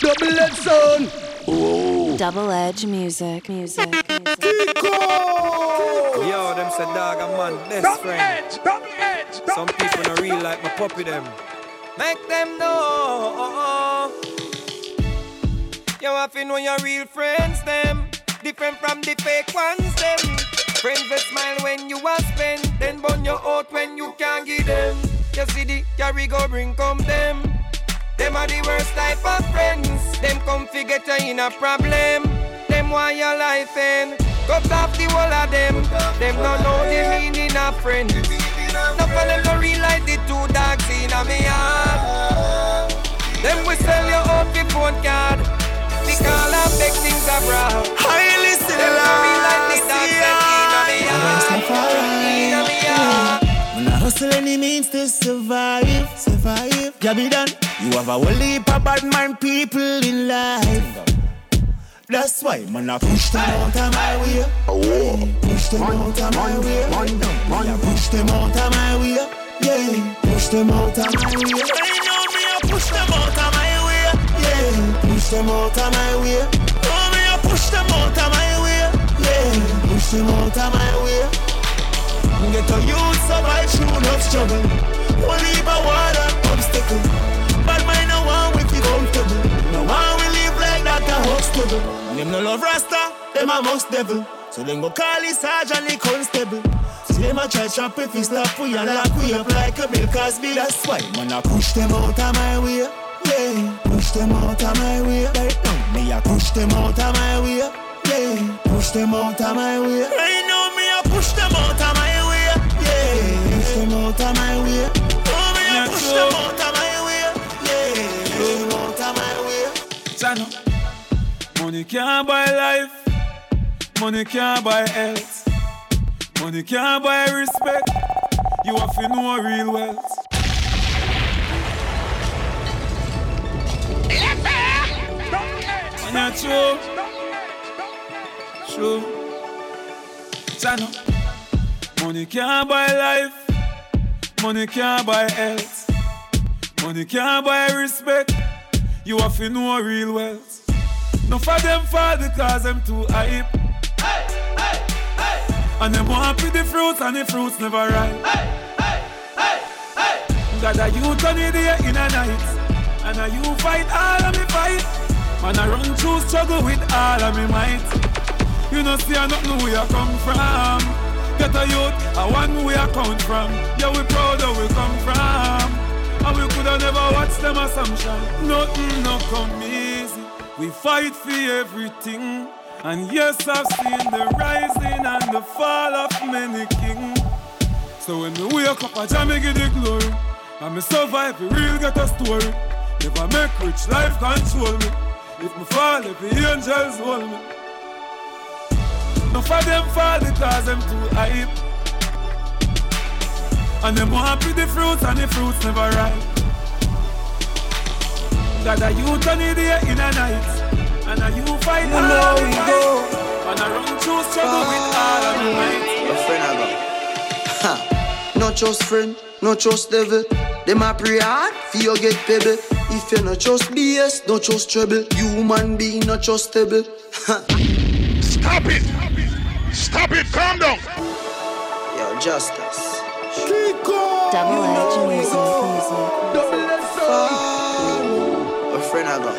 Double edge sound. Ooh. Double edge music, music, music. Yo, them said dog a man best double friend. Edge, double edge, double Some people don't real like my puppy them. Make them know. You have to know your real friends them. Different from the fake ones them. Friends that smile when you are spend, then burn your out when you can't give them. You see the carry go bring come them. Them are the worst type of friends. Them come figure you in a problem. Them want your life end. Cut off the whole of them. Them don't know the meaning of friends. Enough of them don't realize the two dogs in a me heart. Them we sell your own the phone card. Call and big things abroad. Highly still Them don't realize the dogs hustle any means to survive, survive. Yeah, be done. You have a whole heap of bad mind people in life. That's why man I push them out of my way. Oh, Push them out of my way. Man, push them out of my way. Yeah, push them out of my way. Know me I push them out of my way. Yeah, push them out of my way. Know me I push them out of my way. Yeah, push them out of my way. Get a youth survive struggle. One heap of water obstacle. Bad mind no one with you comfortable. No one will live like that a hospital. Them no love Rasta, them a most devil. So them go call the sergeant the constable. See them a try trap if we stop we and lock we up like a Bill Cosby. That's why man I push them out of my way. Yeah, push them out of my way. Right now me I push them out of my way. Yeah, push them out of my way. Right now me I push them out of my way. Yeah, push them out of my way. Oh me push them out of my way. Channel. Money can't buy life. Money can't buy health. Money can't buy respect. You have to know real wealth. True. True. Channel. Money can't buy life. Money can't buy health. Money can't buy respect. You have to know real wealth. No for them fall because them too hype. Hey, hey, hey. And them want to the fruits and the fruits never ripe. Hey, hey, hey, hey. Got a youth on the day in a night. And a you fight all of me fight. Man, I run through struggle with all of me might. You know, see, I don't know where you come from. Get a youth, I want where I come from. Yeah, we proud of where we come from. And we coulda never watched them assumption. Nothing no come easy. We fight for everything. And yes, I've seen the rising and the fall of many kings. So when we wake up, I jam give the glory. And me survive, we real get a story. If I make rich, life control me. If me fall, if the angels hold me. No for them fall because them too hype. And them want the fruits and the fruits never ripe. Got a youth on the day in a night. And a you fight you all the fight. And I run through struggle with all of the might. Your friend I go. Ha. Not just friend, not just devil. Them a pray hard for you get pebble. If you not just BS, not just trouble. Human being not trustable. Stop it! Stop it! Calm down. Yo, justice. Double edge music, music. Double edge A friend I got.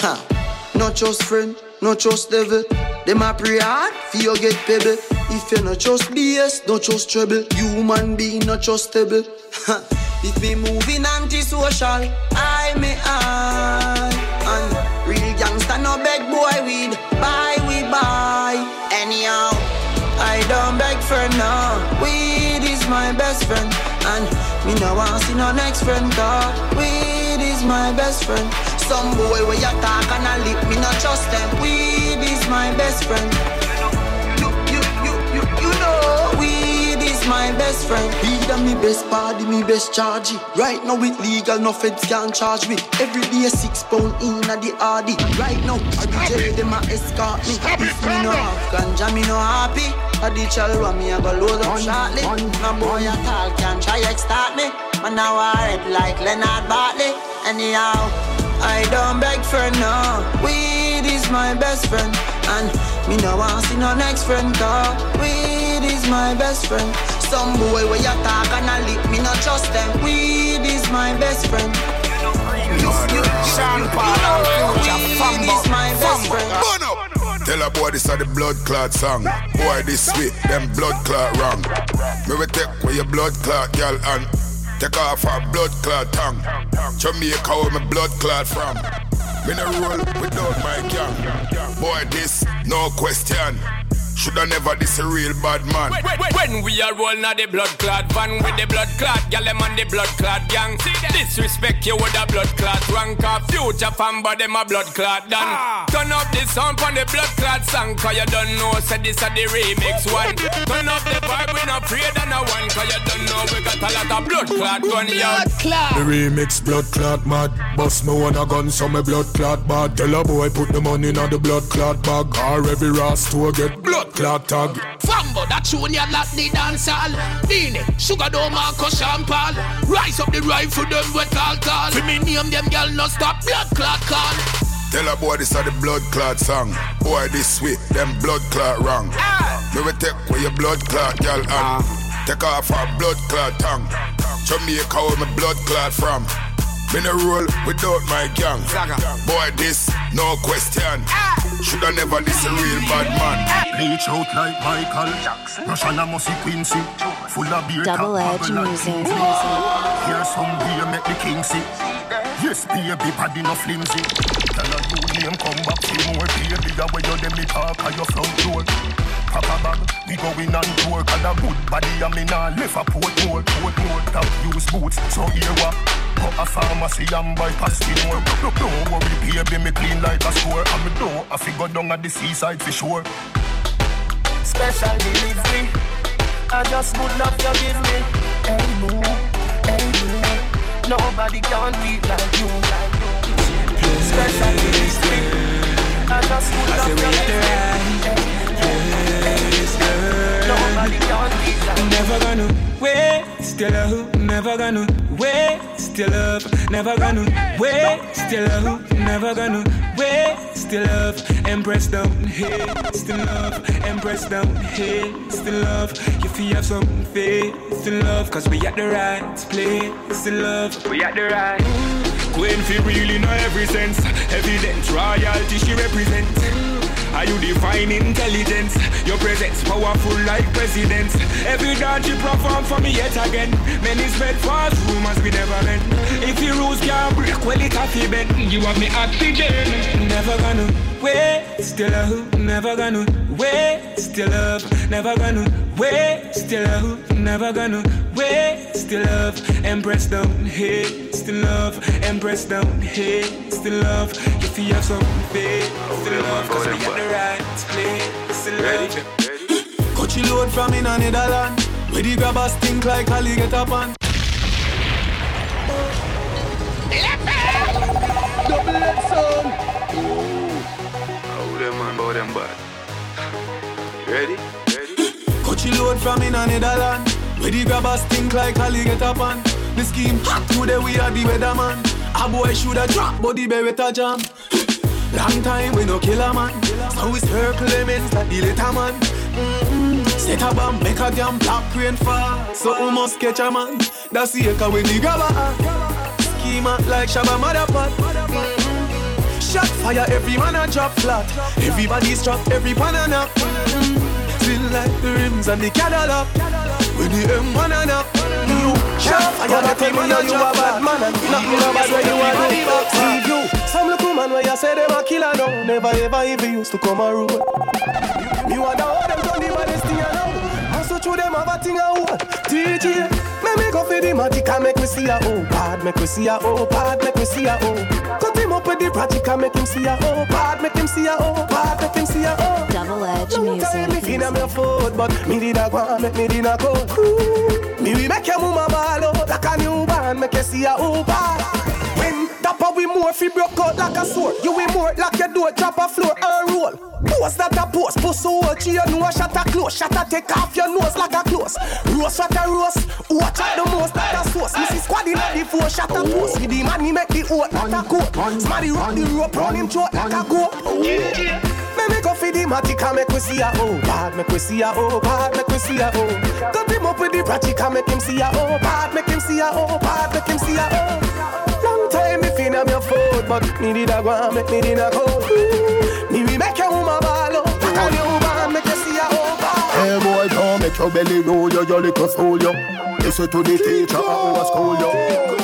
Ha. Not just friend, not just devil. Them a pray hard for you get pebble. If you not just BS, not just trouble. Human being not trustable. if me moving anti-social, I may I. me no want see no next friend, dog. Weed is my best friend. Some boy where you talk and I lip, me not trust them. Weed is my best friend. My best friend. Weed and me best party, me best charge. Right now it legal, no feds can charge me. Every day six pound in at the RD. Right now, I the jail, them a escort me. If me no have ganja, me no happy. A the chalwa me a go load up shortly. No boy at all can try extort me. Man now I rap like Leonard Bartley. Anyhow, I don't beg for no. Weed is my best friend. And me no want see no next friend car. Weed is my best friend. Some boy where you talk and I lip, me not trust them. Weed is my best friend. Sean Paul Weed is my best friend. Tell a boy this are the blood clot song. Boy this sweet, them blood clot wrong. Me we take away your blood clot, girl, and take off our blood clot tongue. Jamaica where my blood clot from. Me no roll without my gang. Boy this, no question. Shoulda never this a real bad man. When, when, when we are roll now the blood clot van with the blood clot, gal them on the blood clot gang. Disrespect you with a blood clot rank of future fan, but them a blood clot done. Ah. Turn up the sound on the blood clot song, cause you don't know, say this a the remix one. Turn up the vibe, we not afraid of no one, cause you don't know, we got a lot of blood clot gun, yo. The remix blood clot mad. Bust me one a gun, so me blood clot bad. Tell a boy put the money in the blood clot bag. Or every ras store get blood clot tag. Fambo, that tune ya lock the dance hall. Dine, Sugar Dome, Marco Champal. Rise up the rifle, them wet all tall. For me name them girl, no stop blood clot call. Tell a boy this are the blood clot song. Boy this sweet, them blood clot wrong. Ah. Me we take away your blood clot, girl, and ah. take off our blood clot tongue. Jamaica where my blood clot from. Me no roll without my gang. Boy this, no question. Shoulda never this a real bad man. Reach out like Michael Jackson. Russian a musty Quincy. Full of beer. Double top, edge music, music. Here's some beer make the king see. Yes, baby, body no flimsy. Tell her you name come back, see more baby. The way you dem me talk, at your front door. Pack a bag, we going on tour. Cause a good body, I mean, I left a port more, port more. Top use boots, so here what? Go a pharmacy and buy pasty more. Don't, don't worry, baby, me clean like a store. And me don't, I figure down at the seaside for sure. Special delivery. I just good love you give me. Hey boo, hey boo. Nobody can beat like you. Special delivery. I just good love you give me. Nobody can beat like you. Never gonna waste your love, never gonna waste your love, never gonna waste your love, never gonna waste your love. Empress don't still in love, Empress don't still in love. You feel have some faith still love, cause we at the right place still love, we at the right. Queen feel really know every sense, evidence, royalty she represent. Are you define intelligence? Your presence powerful like presidents. Every dance you perform for me yet again. Many spread false rumors we never meant. If your rules can't break, well it have to bend. You have me oxygen. Never gonna wait, still your love. Never gonna waste your love. Never gonna waste your love. Never gonna waste your love. Empress don't haste in love. Empress don't haste in love. If you have some faith still love, cause we got the right place in love. Coachy load from in a Netherland. Where the grabbers stink like Ali get the grabbers stink like up on. The scheme hot today we are the weatherman. A boy shoulda drop, but the beretta jam. Long time we no kill a man. So we circle them like the little man. Mm-hmm. Set a bomb, make a damn black rain fall. So we must catch a man. That's the echo when the grabber. Schema like Shabba Motherpot. Mm-hmm. Shot fire, every man a drop flat. Everybody's trapped, every pan a nap. Mm-hmm. Like the rims and the Cadillac. When the M1 and up. You shot fire, Gotta tell me now you a bad man and nothing no bad when you a do. Leave you. Some little man where you say them a killer no. Never ever even used to come a road. Me wonder how them done the baddest thing I know. Hustle through them have a thing I want. DJ, make me go for the magic and make me see a oh bad, make me see a oh bad, make me see a oh. Cut him up with the project and make him see a oh bad, make him see a oh bad, make him see a oh. Double edge Long time me music. fin on your foot, but me did a go and make me did a go. Ooh, Me we make your mama ball out like a newborn, make you see a oh bad. When dapper we more fi broke out like a sword, you we more like your door, chop a floor and roll. Pose that a pose, pussy watch you know shut a close, shut a take off your nose like a close. Roast what a roast, watch out the most that a sauce. Missy squad in the four, shut a post. With the he make the oat not a coat. Smarty rock the rope round him throat like a goat. Me make go for the matic and make we see a oh bad, make we see a oh bad, make we see a oh. Cut him up with the pratic and make him see a oh bad, make him see a oh bad, make him see a oh. Long time me foot, but me did a go and make me did a go. Me make your woman ball up, on your woman, make you see a bad. Hey boy, don't make your belly roll, yo, your little soul, yo. Listen to the teacher, I was school, yo.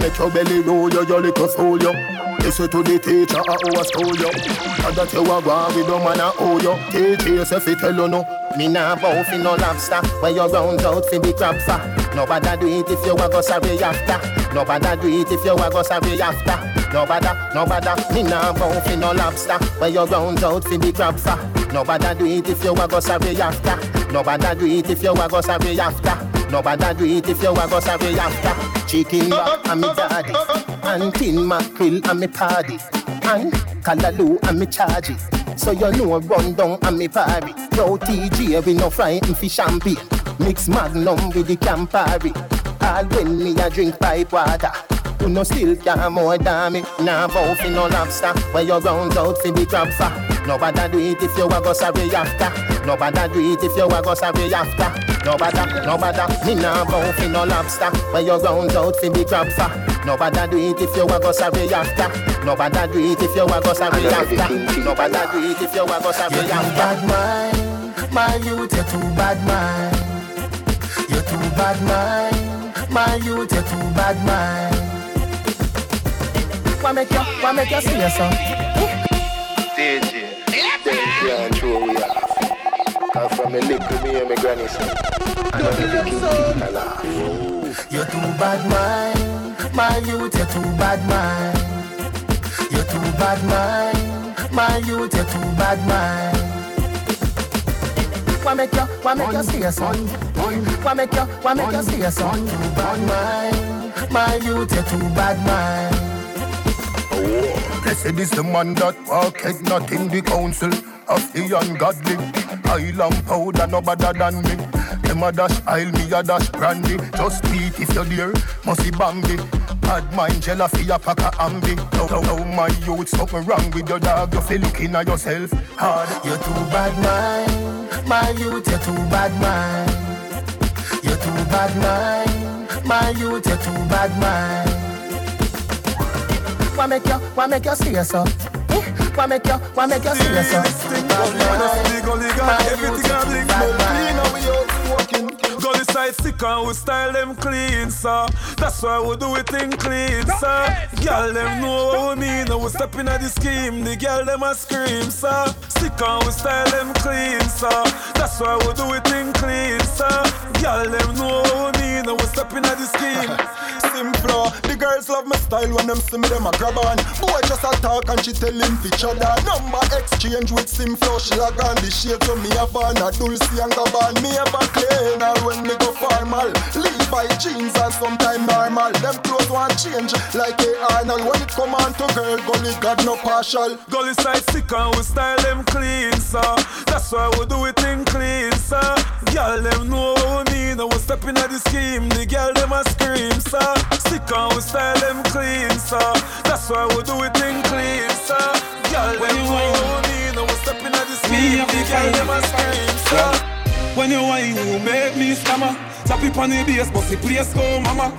make your belly roll, yo, your little soul, yo. Listen to the teacher, I always told you. And that you are going with the man, I owe you. Teach yourself, it tell you no. Me nah bow fi no lobster. Where you round out fi the crab for Nobody do it if you a go sorry after. Nobody do it if you a go sorry after. Nobody, nobody. Me nah bow fi no lobster. Where you round out fi the crab for Nobody do it if you a go sorry after. Nobody do it if you a go sorry after Nobody do it if you a go sorry after Chicken back and me daddy. And tin mackerel and me party. And callaloo and me charge. So you know run down and me party. Yo TG we no frying fish champagne. Mix magnum with the Campari. All when me a drink pipe water. You no still care more than me. Nah bow fi no lobster. Where you round out fi the crab for. Nobody do it if you a go sorry after. Nobody do it if you a go sorry after. Nobody, nobody, me nah bow fi no lobster. Where you round out fi the crab for. Nobody do it if you a go sorry after. Nobody do it if you a go sorry after. Nobody do it if you a go sorry after. Bad mind, my youth, you're too bad mind. You're too bad mind, my youth, you're too bad mind. Why make you, why make you see yourself? DJ, they can't throw we off. Cause from a little me and my granny son I know the king people laugh You're too bad mind My youth, you're too bad mind You're too bad mind My youth, you're too bad mind Why make you, why make you see a son? Why make you, why make you see a son? Too bad mind My youth, you're too bad mind Blessed is the man that walketh not in the council of the ungodly. Island powder no better than me. Them a dash aisle, me a dash brandy. Just beat if you're there, must be bambi. Bad mind, for your pack of ambi. Now, now, now, my youth, something wrong with your dog. You feel looking at yourself hard. You're too bad mind, my youth. You're too bad mind. You're too bad mind, my youth. You're too bad mind. Why make you, why make you see yourself? Why make you, why make you see yourself? Everything I now we out walking. Gully side sick and we style them clean, sir. That's why we do it in clean, sir. Girl them know what we mean. Now we step in at the scheme. The girl them a scream, sir. Sick and we style them clean, sir. That's why we do it in clean, sir. Girl them know what we mean. Now we step in at the scheme simpler. The girls love my style when them see me, them a grab on. Boy just a talk and she tell him fi chada. Number exchange with sim she log on the shade to me have on a Dolce and Gabbana. Me a clean or when me go formal. Levi jeans and sometime normal. Them clothes want change like a Arnold. When it come on to girl, gully got no partial. Gully side sick and we style them clean, sir. That's why we do it in clean, sir. Girl them know what we mean. I stepping at the scheme. The girl them a scream, sir. Sick and we style them clean, sir. That's why we do it in clean, sir. Girl, when you want me, no we stepping at the scheme. The girl them a scream, sir. When you whine, you make me stammer. Tap it on the bass, but the place go, mama.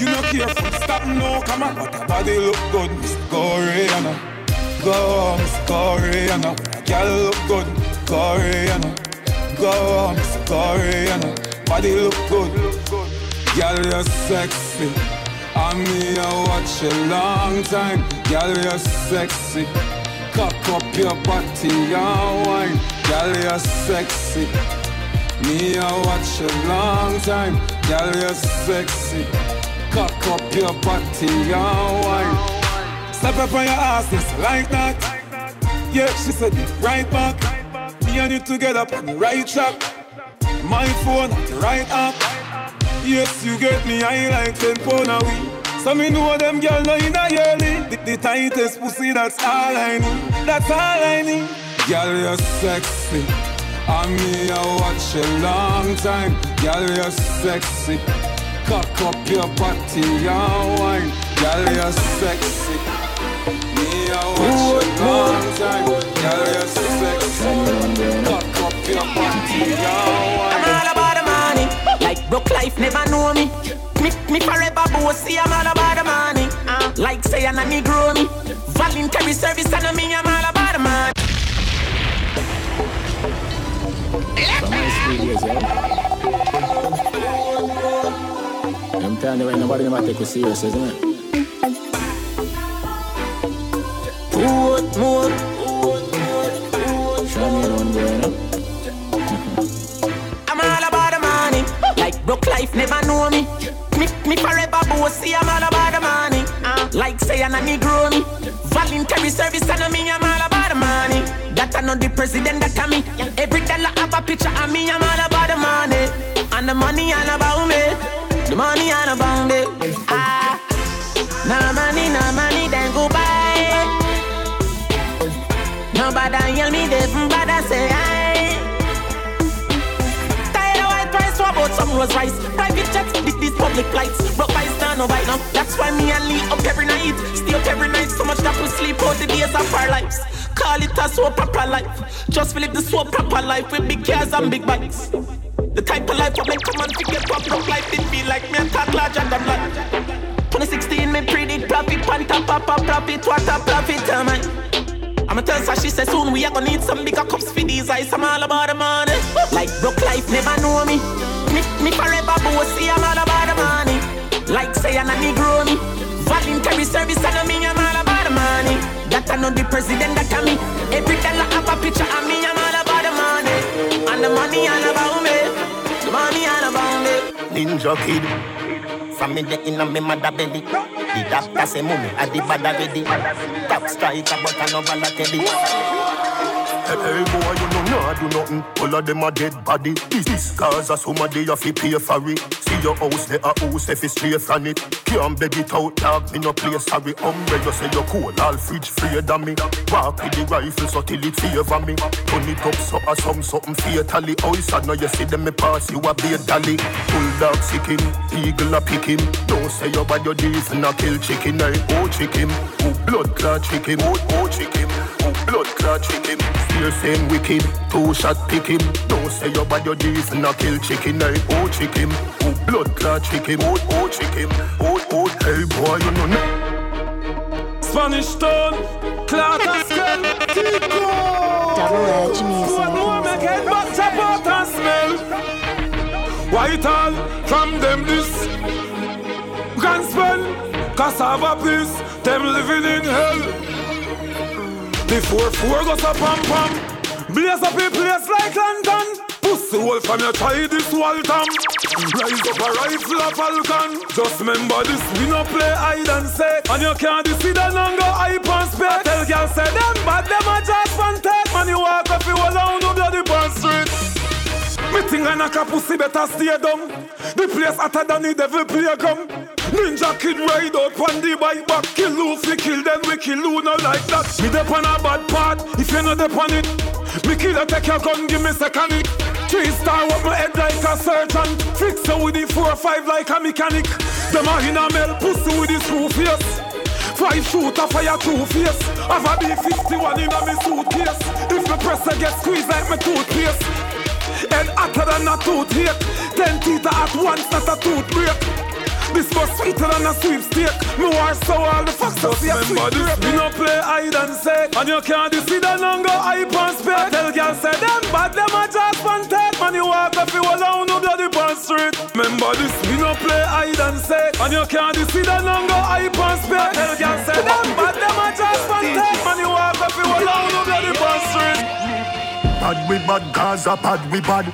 You no care from stop, no come on. But your body look good, Miss Koreana. Go, Miss Koreana. Girl look good, Koreana. Go, Miss Koreana. Body look good. Girl, you're sexy. I me, I watch a long time. Girl, you're sexy. Cock up your body and wine. Girl, you're sexy. Me, I watch a long time. Girl, you're sexy. Cock up your body and wine. Step up on your ass, just like that. Yeah, she said it right back. Me and you together on the right track. My phone the right app. Yes, you get me, I like 10 pound a week. So me know them girl know in a yearly. The, the tightest pussy, that's all I need. That's all I need. Girl, you're sexy. I me I watch a long time. Girl, you're sexy. Cock up your body and wine. Girl, you're sexy. Broke life never me. Me, me forever bossy, I'm all about the money. Uh, like say I'm a Negro me. Voluntary service me, I'm all about the money. Telling you, nobody isn't it? Like say I'm a me. Voluntary service and me, I'm all about the money. That I know the president that I me. Every dollar have a picture of me, I'm all about the money. And the money all about me. The money all about me. Ah, no money, no money, then goodbye. Nobody yell me, they bother say aye. Tired of white price, what about some rose rice? Private jets, this, these public flights. Broke by no bite. That's why me and Lee up every night. Stay up every night, so much that we sleep out the days of our lives. Call it a so proper life. Just live the so proper life with big cars and big bikes. The type of life I make come and forget what broke life did feel like me and talk larger than life. 2016, me predict profit, pan top, pop, profit, what a profit, am I? I'ma tell her she said soon we are gonna need some bigger cups for these eyes. I'm all about the money. Like broke life never know me. Me, me forever bossy. I'm all about the money. Like say I'm a Negro me. Voluntary service and me. I'm all about the money. That I know the president that I me. Every dollar have a picture of me. I'm all about the money. And the money all about me. The money all about me. Ninja kid. From me the inna me mother belly. The doctor say mummy a the bad already. Top striker but I no Balotelli. Hey, boy, you know nah do nothing. All of them are dead body. This, this cause of somebody you fi pay for it. See your house, they a house if it's straight from it. Can't beg it out, dog. Me no play sorry. Umbrella you say you cool, all fridge free than me. Walk with the rifle so till it favor me. Turn it up so or some something fatally. Oh, it's now you see them me pass you a beer dolly. Bulldog sick him, eagle a pick him. Don't say you bad your deef and a kill chicken. I oh chicken, oh blood clot chicken, oh oh chicken, oh blood clot chicken. Fear same wicked, two shot pick him. Don't say you bad your deef and kill chicken. I oh chicken, oh blood clot chicken, oh oh chicken, oh oh hey boy you know. no. Spanish town, Clark and Skull, Tico. Double Edge Music. What do make head back tap out and smell? White all from them this can spell cassava piece, them living in hell. The four four goes up pam pam, blaze up a place like London. Pussy wolf from your try this Waltham. Rise up a rifle a falcon. Just remember this, we no play hide and seek. And you can't deceive the longer hype and spec. Tell girl say them bad, them a just one take. Man you walk up, you alone, no bloody burn street. Me think I knock a pussy better stay down. The place hotter than the devil playground. Ninja kid ride out on the bike back. Kill fi kill them, we kill not like that. Me dep on a bad part, if you not dep on it. Me kill a take your gun, give me second it. Three star up my head like a surgeon. Fix her with the four or five like a mechanic. Them a in a mel pussy with the screw face. Five shooter fire two face. Have a B51 in a me suitcase. If me press I get squeezed like my toothpaste. Head hotter than a toothache. Ten teeth at once, not a tooth break. This more sweeter than a sweepstake. Me war so all the fucks up here. Remember this, we no play hide and seek. And you can't deceive the longer hype and spec. Tell girl say them bad, them a just one take. Man you walk up, you alone, no bloody burn street. Remember this, we no play hide and seek. And you can't deceive the longer hype and spec. Tell girl say them bad, them a just one take. Man you walk up, you alone, no bloody burn street. Bad we bad, Gaza bad we bad.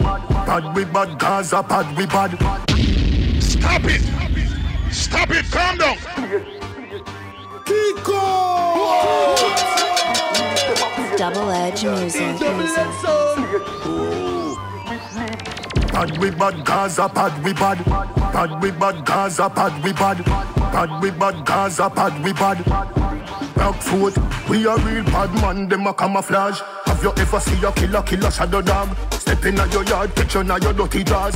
Bad we bad, Gaza bad we bad. Stop it! Stop it! Calm down! Kiko! Double Edge Music. music. Bad we bad, Gaza bad we bad. Bad we bad, Gaza bad we bad. Bad we bad, Gaza bad we bad. Back foot, we a real bad man, them a camouflage. Have you ever see a killer, killer shadow dog? Step in your yard, picture now your dirty jaws.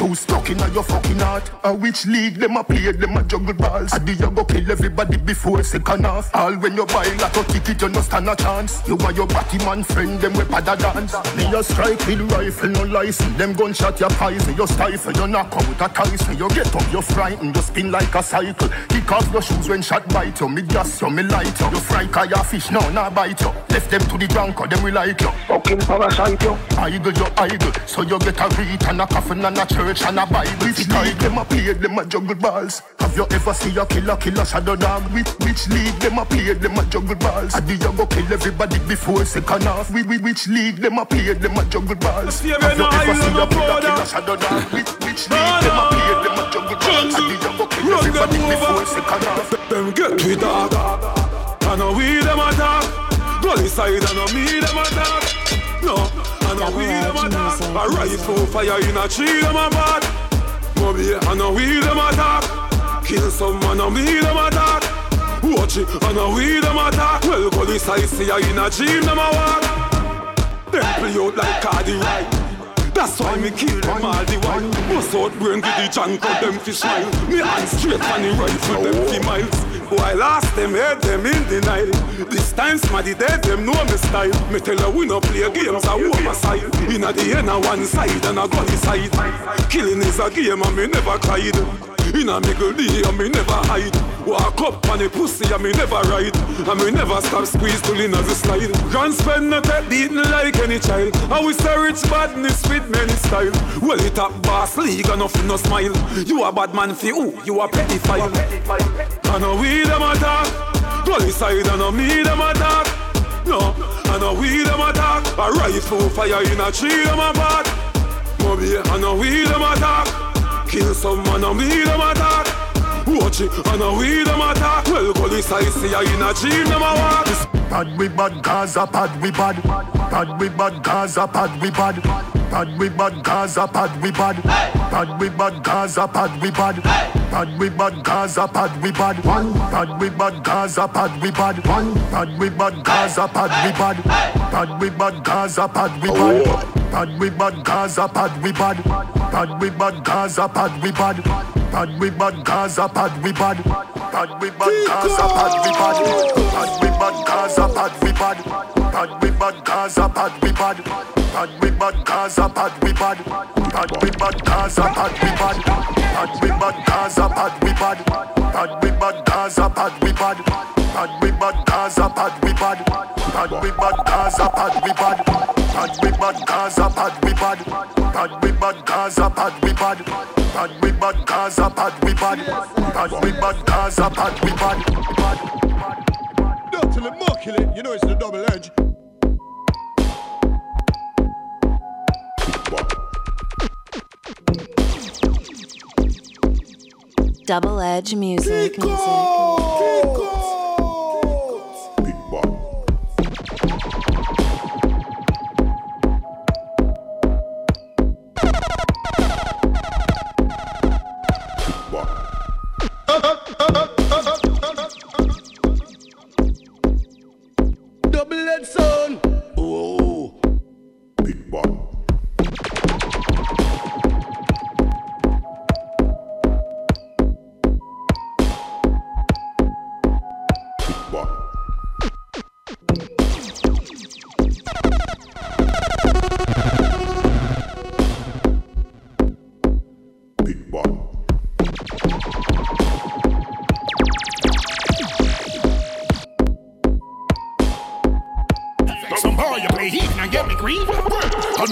Too stuck in your fucking heart. A which league them a play, them a juggle balls. Adi you go kill everybody before second half. All when you buy like a ticket, you no stand a chance. You and your batty man friend, them we pada dance. Me a strike with rifle, no license. Them gunshot your poison, you stifle, you knock out a Tyson. You get up, you frightened, you spin like a cycle. Kick off your shoes when shot bite you. Me gas you, me light you. You fry your fish now, nah bite you. Left them to the drunk, them we like you. Fucking parasite you. Idle, you idle. So you get a read and a coffin and a church church and a Bible. Which league them a play, them a juggle balls. Have you ever seen a killer, killer shadow dog? Which, which league them a play, them a juggle balls? I do you go kill everybody before second half? We, we, which league them a play, them a juggle balls? Have you ever seen a killer, killer shadow dog? Which, which league them a play, them a juggle balls? I do you go kill everybody before second half? Them get to dog. I know we them a talk. Gully side, I know me them a talk. No. We them attack. A rifle fire in a tree them a bad. Moby, I know we them attack. Kill some man, and me them attack. Watch it, I know we them attack. Well, police I see ya in a dream them a walk. Them play out like Cardi right. That's why me kill them all the while. Bust out brain with the junk of them fish smile. Me hands straight on the rifle, oh. them fi miles. Boy, last them head them in denial. This time smarty dead them know me style. Me tell her we no play games, I walk my side. Inna the end on one side and a gunny side. Killing is a game and me never cried. Inna me gully and me never hide. Walk up on the pussy and me never ride. And me never stop squeeze till inna the slide. Grand spend no take beating like any child. I we say rich badness with many style. Well it up boss league and nothing no smile. You a bad man fi who? You a pedophile. I know we them attack. Gully side I know me them attack. No, I know we them attack. A rifle fire in a tree them a bad. Moby, I know we them attack. Kill some man and we them attack. Watch it and we them attack. Well, police I see in a dream them a walk. Bad we bad, Gaza bad we bad. Bad we bad, Gaza bad we bad. Bad we bad, Gaza bad we bad. Bad we bad, Gaza bad we bad. Bad we bad, Gaza bad we bad. One Bad we bad, Gaza bad we bad. One Bad we bad, Gaza bad we bad. Bad we bad, Gaza bad we bad. Bad we bad, Gaza bad we bad. Bad we bad, Gaza bad we bad. Bad we bad, Gaza bad we bad. Bad we bad, Gaza bad we bad. Bad we bad, Gaza bad we bad. Bad we bad, Gaza bad we bad. Bad we bad, Gaza bad we bad. Bad we bad, Gaza bad we bad. Bad we bad, Gaza bad we bad. Bad we bad, Gaza bad we bad. Bad we bad, Gaza bad we bad. Bad we bad, Gaza bad we bad. Bad we bad, Gaza bad we bad. Bad we bad, Gaza bad we bad. Bad we bad, Gaza bad we bad. Bad we bad, Gaza bad we bad. Don't till it, more kill it. You know it's the double edge. Double Edge Music. music. Double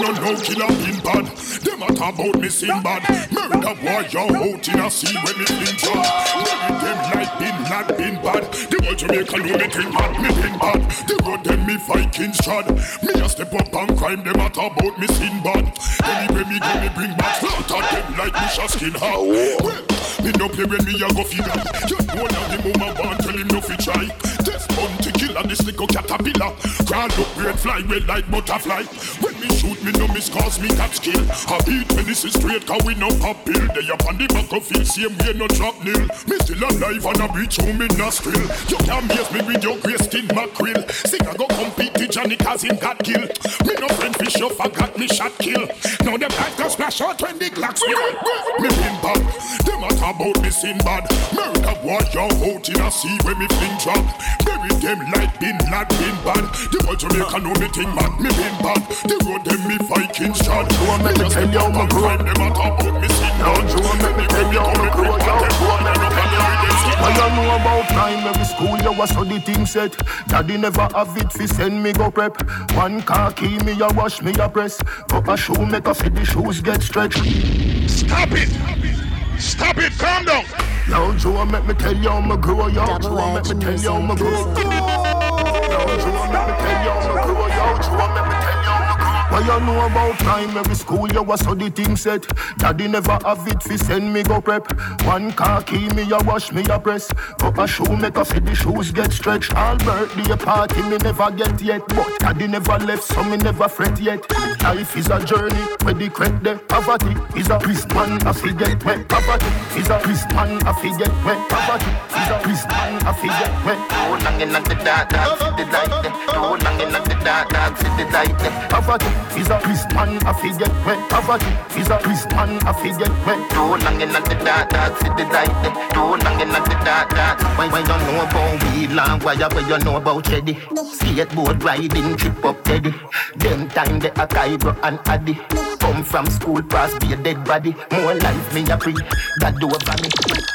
I don't killer been bad. Them a talk about me sin bad. Murder boy you out in a sea when me flinch up. Bury them like been not been bad. The whole Jamaica know me thing bad, me thing bad. The road them me Viking strad. Me a step up and crime them a talk about me sin bad. Anyway me go me bring back slaughter them like me skin hard. Well, me no play when me a go die. You know now the mama want tell him no fi try. Test bounty killer, this little caterpillar. Crawl up, red fly, red like butterfly. When me shoot, me no miss, cause me catch kill. I beat when this is straight, cause we no pop pill. They up on the back of field, same way, no drop nil. Me still alive and breathe through me nostril. You can maze me with your grey skin mackerel. Sing I go compete to Johnny, cause him got kill. Me no friend fish, you forgot me shot kill. Now them guys go splash out when the clocks me. Me pin bad, them a talk about me sin bad. Murder warrior out in a sea when me fling drop. Bury them like bin lad bin bad. The boy Jamaica know me thing mad, me bin bad. The road them me Vikings shot. Me just tell you how my crime, them a talk about me sin bad. Me tell you how me grow up, them go and up and them I don't know about primary school, you was so the thing set. Daddy never have it fi send me go prep. One car key me a wash me a press. Go a shoe make a fit the shoes get stretched. Stop it! Stop it! Calm down! Now Joe make me tell you I'm a grow, yo. Joe make me tell you I'm a grow. Now Joe make me tell you I'm a grow, yo. Joe make me tell you I'm a grow. What you know about primary school, you was so the thing set. Daddy never have it fi send me go prep. One car key me a wash me a press. Go a shoe make a the shoes get stretched. All birthday party me never get yet, but daddy never left, so me never fret yet. Life is a journey where the credit there. Poverty is a prison man a fi get wet. Poverty is a prison man a fi get wet. Poverty is a prison man a fi get wet. Too long in the dark, dark city light. Too long in the dark, dark city light. Poverty is a man a fi get wet. Poverty is a man a fi get wet. Too long in the dark, dark city light. Too long in the dark, dark. Why, why you know about weed long? Why, why you know about Teddy? Skateboard riding, trip up Teddy. Them time they a Cairo and Addy. Come from school, pass be a dead body. More life me a free. God do over me.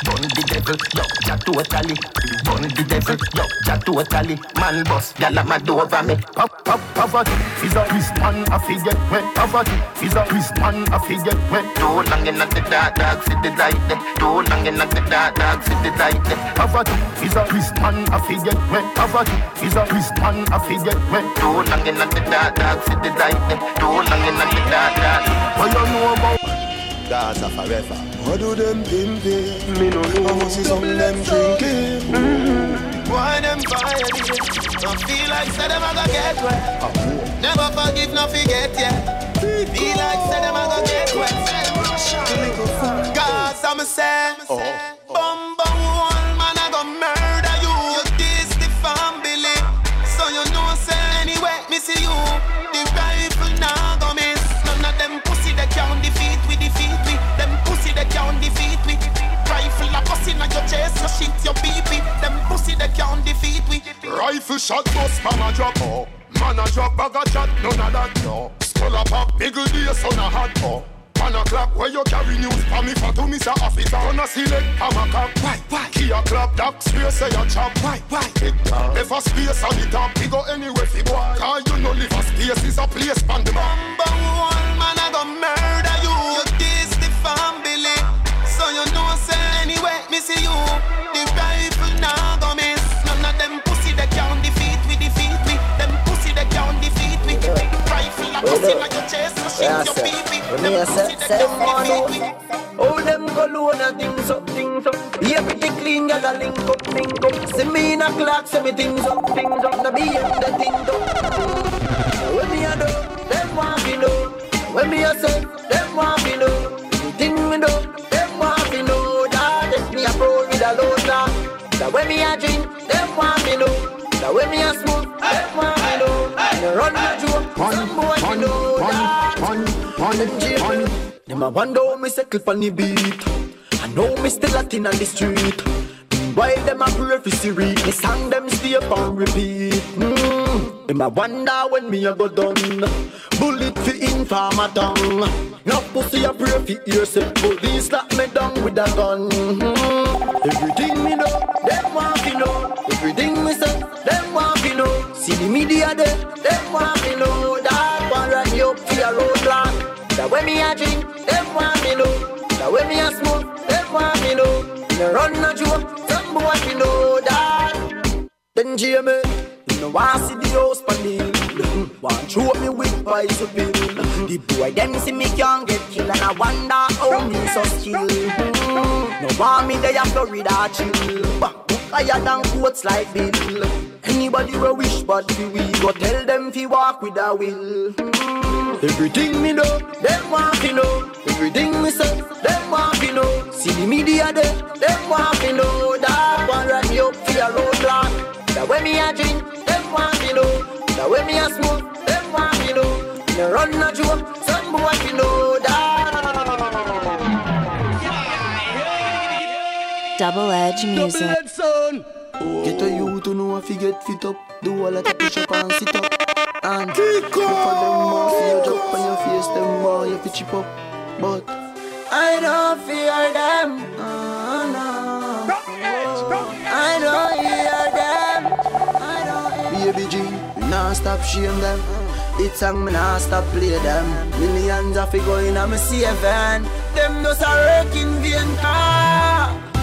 Bun the devil, yo, ja totally. Bun the devil, yo, ja totally. Man boss, gyal a mad over me. Pop, pop, poverty is a prison man a fi get wet. Poverty is a prison man a fi get wet. Too long in the dark, dark city light. Too long in the dark, dark city light. there. Poverty is a prison man a fi get wet. Poverty is a prison man a fi wet. Too long in the dark, dark city light. Too long in the dark, dark. What you know about Gaza forever. What do them pimping? Me no know. I see some them drinking. Mm-hmm. Why them violate? Don't feel like say them a go get wet. Never forgive, no forget yet. Feel like say them a go get wet. Cause I'm a say, oh, oh. bum can't defeat we. Rifle shot bust, man a drop oh. Man a drop bag a chat, none of that no. Skull a pop, biggle day, son a hot oh. One o'clock where you carry news for me for to Mr. Officer Gonna select hammer cock Why, why? Key a clap, that space say a chop Why, why? Big dog If a space on the top, we go anywhere fi boy Cause you know live a space is a place pan the map Number one man a go murder you. You this the family, so you know say anyway. Me see you, the chest, you shit your pee pee. Them pussy they can't defeat we. Oh, them go loan a things up, things up. Pretty clean, girl, a link up, link up. See me in a clock, say me things up, things up. Now be in the thing up. When me a do, them want me know. When me a say, them want me know. Thing me do, them want me know. That if me a pro with a now. That when me a drink, them want me know. That when me a smoke, them want know. Run my joke, some boy me know that. Them jail. Them a wonder how me settle for the beat. I know me still Latin on the street. While them a pray for Siri, me sang them stay up and repeat. Mm. Them a wonder when me a go done. Bullet fi informer tongue. No pussy a pray fi yourself. Police lock me down with a gun. Mm. Everything me know, them want fi know. Everything me say, them want fi know. See the media there, them want fi know. That one run you up fi a roadblock. That when me a drink, them want me know. That when me a smoke, them want me know. Me run a joke, some boy me know that. Then Jamie, you know I see the house panel. Want show me with poison pill. The boy them see me can't get killed and I wonder how me so skill. No want me there Florida chill. Higher than quotes like Bill. Anybody will wish but we go tell them fi walk with a will. Mm. Everything me know, them want fi know. Everything me say, them want fi know. See the media there, them want fi know. That one run me up fi a roadblock. That way me a drink, them want fi know. That way me a smoke, them want fi know. Me run a joke, some boy fi know that. Double Edge Music. Get a you to know if you get fit up. Do all of the push up and sit up. And kick for them more, feel drop on your face, them more, you fi chip up. But I don't fear them. Oh, no. I don't hear them. I don't hear baby G, nah stop shame them. It's song me nah stop play them. Millions of it going on me saving. Them just a work in vain. Ah.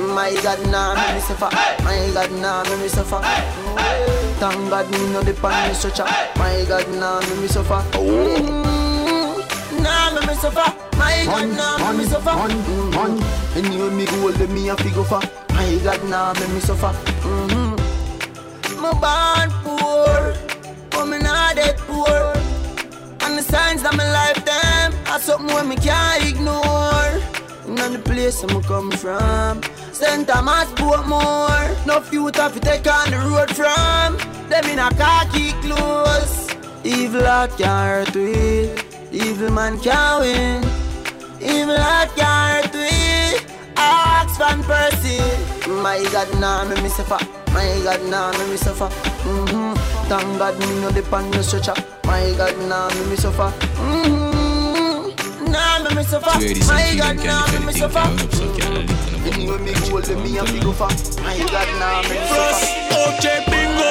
My God, nah, me me suffer. My God, nah, me me suffer. Thank God, me no depend me stretcher. My God, nah, me me suffer. Nah, me me suffer. My God, nah, me me suffer. Man, anyway me go let me a figure for. My God, nah, me me suffer. Mm-hmm. Me born poor, but me not that poor. And the signs of my lifetime are something where me can't ignore. And the place I'm come from. St. Thomas Portmore. No future fi take on the road from. Them in a khaki clothes. Evil heart can't hurt we. Evil man can't win. Evil heart can't hurt we. Ask Van Persie. My God, nah, me me suffer. My God, nah, me suffer. Mm-hmm. Thank God, me no depend no stretcher. My God, nah, me suffer. Mm-hmm. Nah, me me suffer. My God, nah, me me suffer. Anyway, me go let me a figure for. My God, nah, me me suffer. OJ bingo,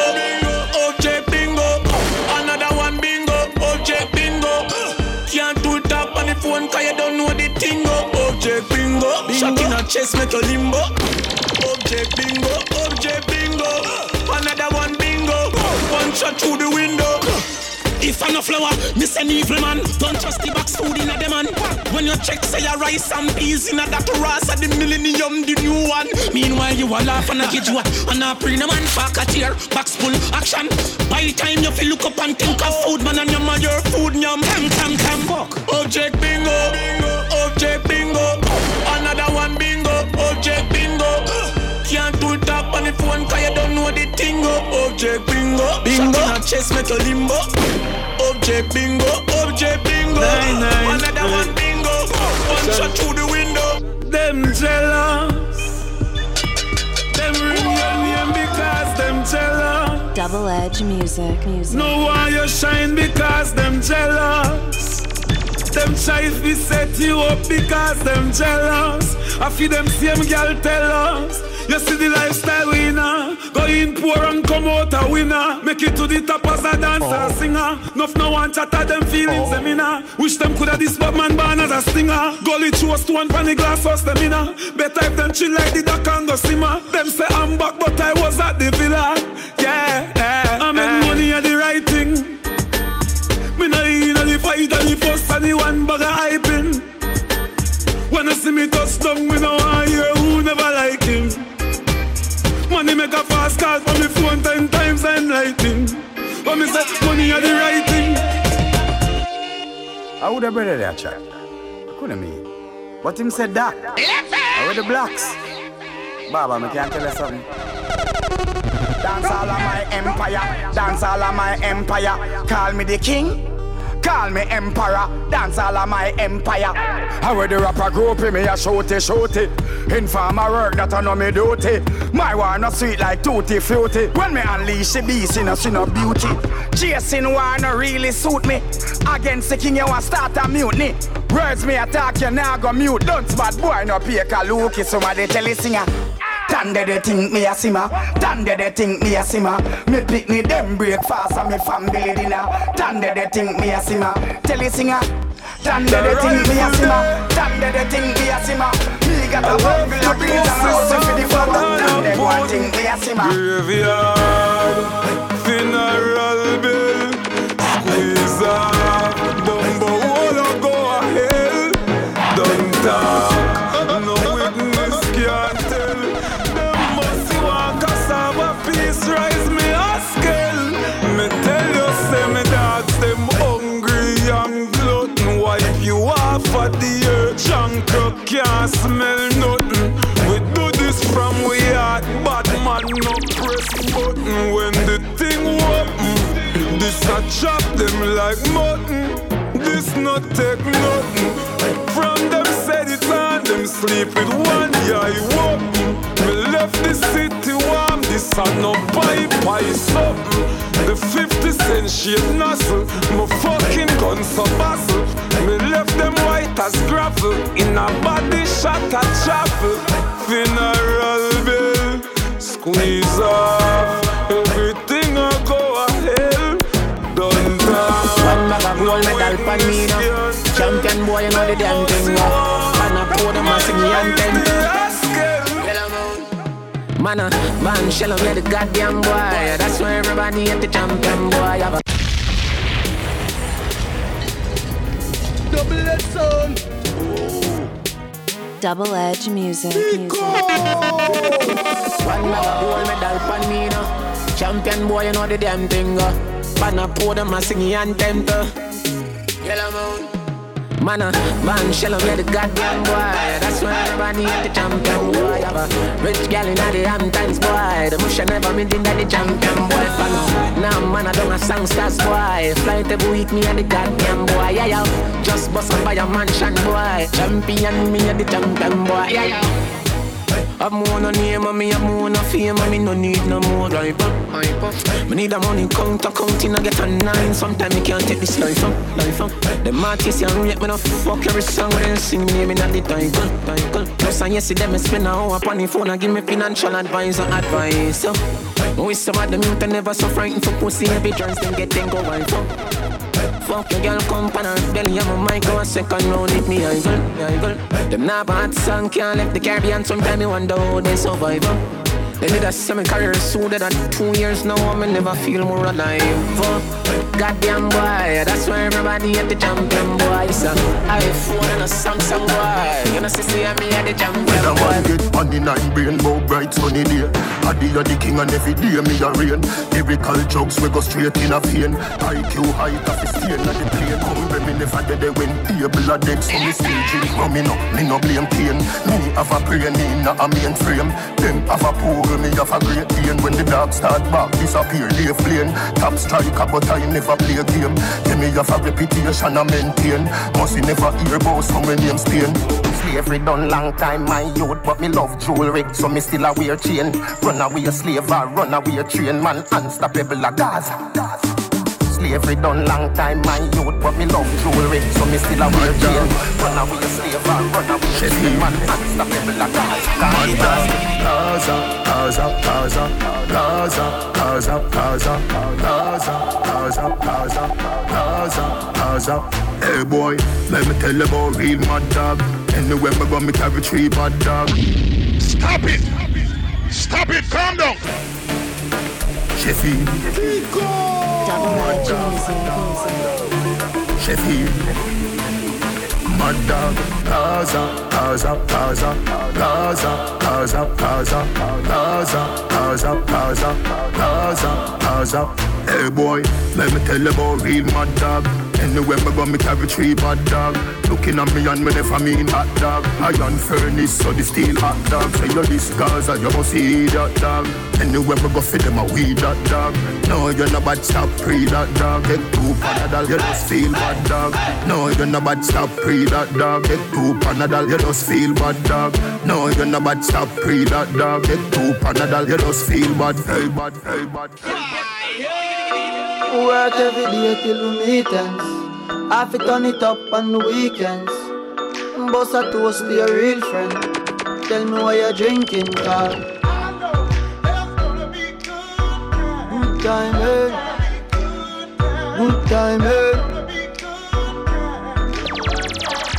OJ bingo, another one bingo, OJ bingo. Can't do tap on the phone 'cause you don't know the tingo. OJ bingo, shot in a chest make you limbo. OJ bingo, OJ bingo, another one bingo. One shot through the window. If I'm no flower, miss an evil man. Don't trust the box food in a man. When you check, say your rice and peas in a that ras of the millennium, the new one. Meanwhile, you a laugh and I get you a and I bring a man back a tear, box full action. By the time you feel look up and think of food, man, and your your food, yum, cam, cam, cam. Fuck. Object bingo, bingo, object bingo, another one bingo, object bingo. Can't on the phone cause you don't know the tingo oh. Object bingo Bingo Shot in a chest make you limbo Object bingo Object bingo Nine, nine, Another nine. one bingo One shot through the window Them jealous. Them ring your name because them jealous. Double Edge Music. Music. No why you shine because them jealous. Them try fi set you up because them jealous. I feel them same girl tell us. You see the lifestyle winner. Go in poor and come out a winner. Make it to the top as a dancer, oh. singer. Nuff no one chatter them feelings, oh. them inna. Wish them coulda this but man born as a stinger. Gully throw stone pan the glass first them inna. Better if them chill like the duck and go simmer. Them say I'm back but I was at the villa. Yeah, yeah. I make money at the right thing. Me nah in a the fight and the fuss and the one bag of hyping. When you see me touch down, me no a fast call from me phone ten times and lightning. But me say money are the right thing. How would have brother there chat? I couldn't mean. But him said that. With the blacks? Baba, me can't tell you something. Dance all of my empire, dance all of my empire. Call me the king, call me emperor. Dance all of my empire. How with the rapper group me a shoot it, shoot it. Informer work that I know me duty. My war no sweet like tutti fruity. When me unleash the beast, in a sin of beauty. Chasing war no really suit me. Against the king, you want start a mutiny. Words me attack, you now go mute. Don't bad boy no pay a look. Somebody tell singer. Tande they think me a simmer, Tande they think me a simmer. Me pick me them break fast and me family dinner. Tande they think me a simmer, tell the singer. Tande they think me a simmer, Tande they think me a simmer. Me got a bumble of greens and a house for the flower. Tande one think me a simmer. Graveyard, funeral bill, squeeze Dumbo wanna go a hell. Don't talk, the earth. Junk can't smell nothing. We do this from we heart, bad man no press button when the thing open. This I chop them like mutton. This not take nothing. From them said it on them sleep with one eye open. Left the city warm. This I no pipe pipe something. The 50 cent shape nozzle. My fucking gun so bustle. Me left them white as gravel. In a body shot a chapel. Funeral bill. Squeeze off. Everything I go a hell. Done down. One bag of gold medal for me now. Champion boy, you know the damn thing now. Man, I pour them a sing the anthem. Man, uh, man, shell on the goddamn boy. That's why everybody at the champion boy. Have a Double edged sound. Double Edge Music. music. One bag of gold medal for me now. Champion boy, you know the damn thing go. Man, I pour them a sing the anthem too. Yellow moon. Man, uh, man, shell on the goddamn boy. That's why everybody at the champion boy. Have a rich gal in the Hamptons boy. The mush never made in the champion boy. Fan. Now, man, I don't have songsters boy. Fly every week, me and the goddamn boy. Yeah, yeah. Just bust up by a mansion boy. Champion, me and the champion boy. Yeah, yeah. Have more no name and me have more no fame and me no need no more hype up, hype up. Me need a money counter counting I get a nine. Sometimes me can't take this life up, life up. Them artists and rate me no fuck every song when they sing me name in the title, title. Plus and yes, them me spend a hour upon the phone and give me financial advice and advice. So, with some of them youth never so frightened for pussy every chance them get them go wife up. Fuck your girl, come pan her belly, I'm a mic, go a second round, hit me, I girl, I girl. Them not bad song, can't left the Caribbean, sometime me wonder how they survive. They did a semi career sooner than two years now, I me never feel more alive. Goddamn boy, that's why everybody at the champion boy. So, iPhone and a Samsung boy. You know, see, see, me at the champion When a boy. man get on the nine brain, bow bright sunny day. I day of the king and every day me a rain. Lyrical jokes we go straight in a vein. IQ height of the stain of the plane. Come when me never dead they win. Table dead so me still drink rum me no. Me no blame pain. Me have a brain in a mainframe. Them have a pool, me have a great pain. When the dog start back disappear, they flame. Top striker but I never play a game. Yeah, me have a reputation I maintain. Must you never hear about some name Spain. Slavery done long time, my youth, but me love jewelry, so me still a wear chain. Run away slave or run away a train, man, unstoppable a Gaza. Slavery done long time, my youth, but me love jewelry, so me still a wear chain. Run away slave or run away a train, man, unstoppable a Gaza. Gaza, Gaza, Gaza, Gaza, Gaza, Gaza, Gaza, Gaza, Gaza, Gaza, Gaza. Hey boy, let me tell you about real mad dog. Anywhere me go, me carry three bad dog. Stop it! Stop it! Calm down! Sheffield, Double Mad dog, Gaza, Gaza. Hey boy, let me tell you about real mad dog. Anywhere me go, me carry three bad dog. Looking at me and me never mean hot dog. Iron furnace, so the steel hot dog. Say you this Gaza, you must see that dog. Anywhere me go, fit them a weed that dog. No, you're not bad, stop pre that dog. Get two panadol, you just feel bad dog. No, you're not bad, stop pre that dog. Get two panadol, you just feel bad dog. No, you're not bad, stop pre that dog. Get two panadol, you just feel bad, hey bad, hey bad, hey bad. Work every day till we meet ends. I fi turn it up on the weekends. Boss a toast to your real friend. Tell me what you're drinking, car. Good time, eh? Good time, eh?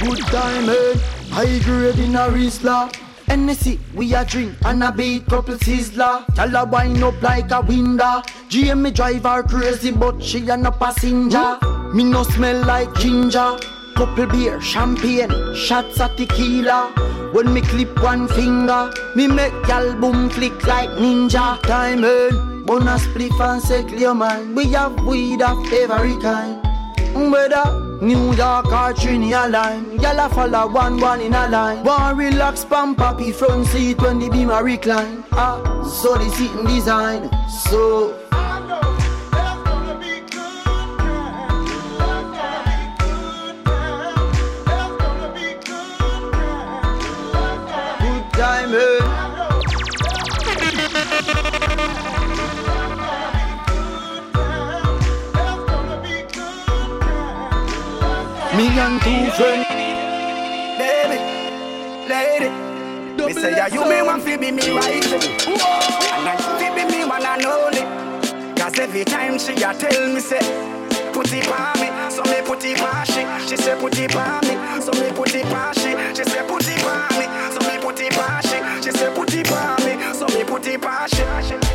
Good time, eh? High grade in a Rizla. Hennessy, we a drink and a beat couple sizzler. Tell her wind up like a window. GM drive her crazy, but she a no passenger. Me no smell like ginger. Couple beer, champagne, shots of tequila. When me clip one finger, me make gal boom flick like ninja. Time in, bonus spliff and clear man. We have weed of every kind. Whether New York or Trinity line. Gyal a follow one one in a line. One relax, pump happy front seat when the beam a recline. Ah, so the seating design. So. Good time, eh? Me and two friends. Baby, lady. Me say yeah, you me want fi be me wife. And I fi be me one and only. Cause every time she a tell me say Put it on me, so me put it on she. She say put it on me, so me put it on she. She say put it on me, so me put it on she. She say put it on me, so me put it on she.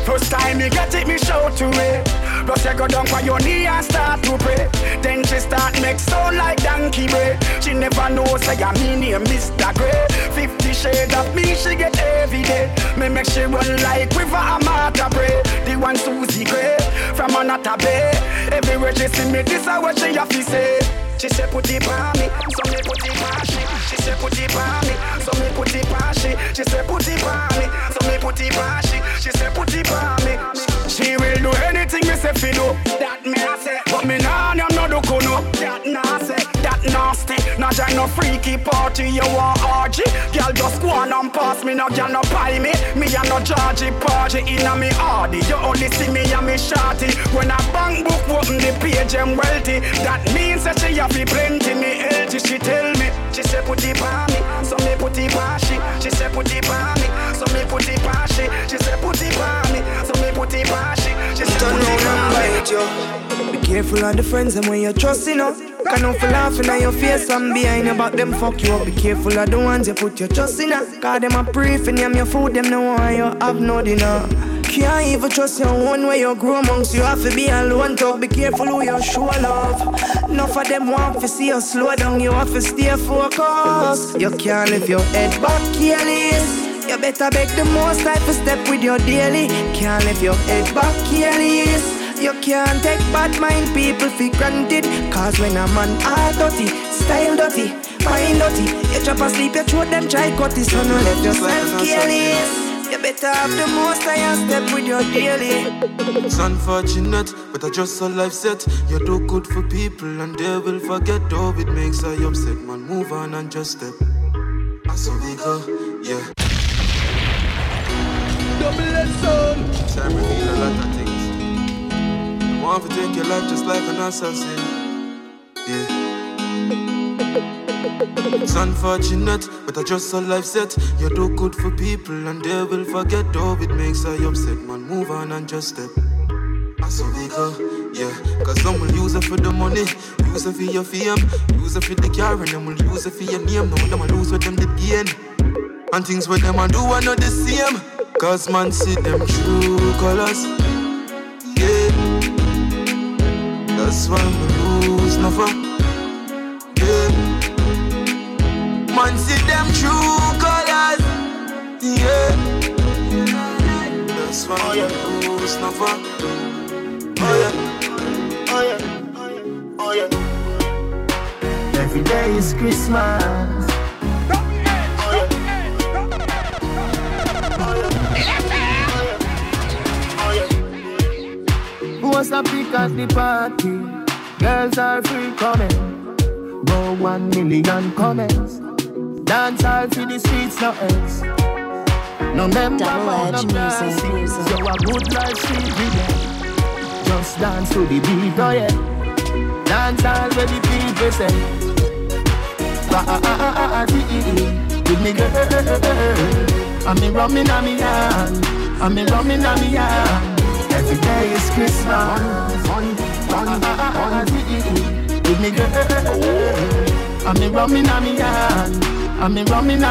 First time me get it, me show to me Plus you go down for your knee and start to pray Then she start make sound like donkey bray She never know say I me name Mr. Grey Fifty shades of me she get every day Me make she run like river Amata Bray The one Susie Gray from Annotto Bay Everywhere she see me this is what she have to say she say put it on me, so me put it on she. She say put it on me, so me put it on she. She say put it on me, so me put it on she. She say put it on me. She will do anything me say fi do. That me I say, but me nah I'm not do kuno. That nah say, that nasty. Nah join no freaky party, you want orgy. Girl just go on and pass me, no girl no pie me. Me a no Georgie party inna me hardy. You only see me and me shorty. When a bank book open the page I'm wealthy. That means that she have plenty me healthy. She tell me, she say put it on me, so me put it on she. She say put it on me, so me put it on she. She say put it on me put it on she. She say put it on me. Be careful of the friends and when you trust, you know. Can no for laughing at your face and behind your back, them fuck you up. Be careful of the ones you put your trust in. Uh. Cause them a for them your food, them no want you have no dinner. Can't even trust your own way you grow amongst you have to be alone talk be careful who you show love Enough of them want to see you slow down you have to stay focused You can't lift your head back careless You better beg the most type to step with your daily Can't lift your head back careless you can't take bad mind people for granted Cause when a man are dirty, style dirty, mind dirty You drop asleep, you throw them try cut it So no let yourself careless You better have the most I step with your daily It's unfortunate, but I just a life set. You do good for people and they will forget. Oh, it makes I upset, man. Move on and just step. So we go, yeah. Time reveal a lot of things. I want to take your life just like an assassin. Yeah. It's unfortunate, but I just a life set. You do good for people and they will forget. Oh, it makes I upset, man. Move on and just step. So we go, yeah. Cause some will use it for the money, use it for your fame, use it for the car, and them will use it for your name. No, them will lose what them did gain. And things with them I do are not the same. Cause man see them true colors. Yeah. That's why me lose never. Yeah. Man see them true colors. Yeah. That's why me lose never. Oh, oh yeah. Oh yeah. Oh yeah. Every day is Christmas. Was a pick at the party. Girls are free coming. Go one million comments. Dance all to the streets, no else. No member Double for edge music, music. You a good life, street video. Just dance to the beat, oh yeah. Dance all where the people say. Ah ah ah ah ah ah, ee, ee, ee. Give me girl. I'm in rum in a me hand. I'm in rum in a me hand. Every day is Christmas. Ee, ee, ee. Give me girl. I'm in in me hand. I'm in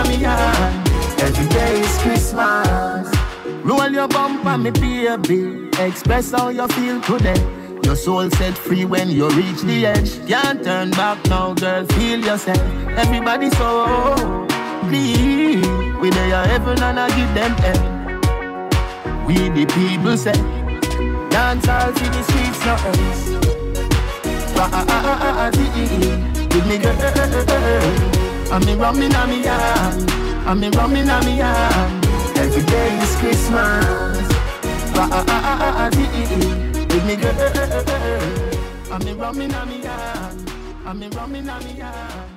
me hand. Every day is Christmas. Roll your bumper, me baby. Express how you feel today. Your soul set free when you reach the edge. Can't turn back now, girl. Feel yourself. Everybody so clean. We your heaven and I give them hell. We the people say, dance all to the streets, no else. Party with me girl. Eh, eh, eh, I'm me rum inna me hand. I'm me rum inna me hand. Every day is Christmas. With ah, ah, ah, me girl. I'm me rum inna me hand. I'm me rum inna me hand.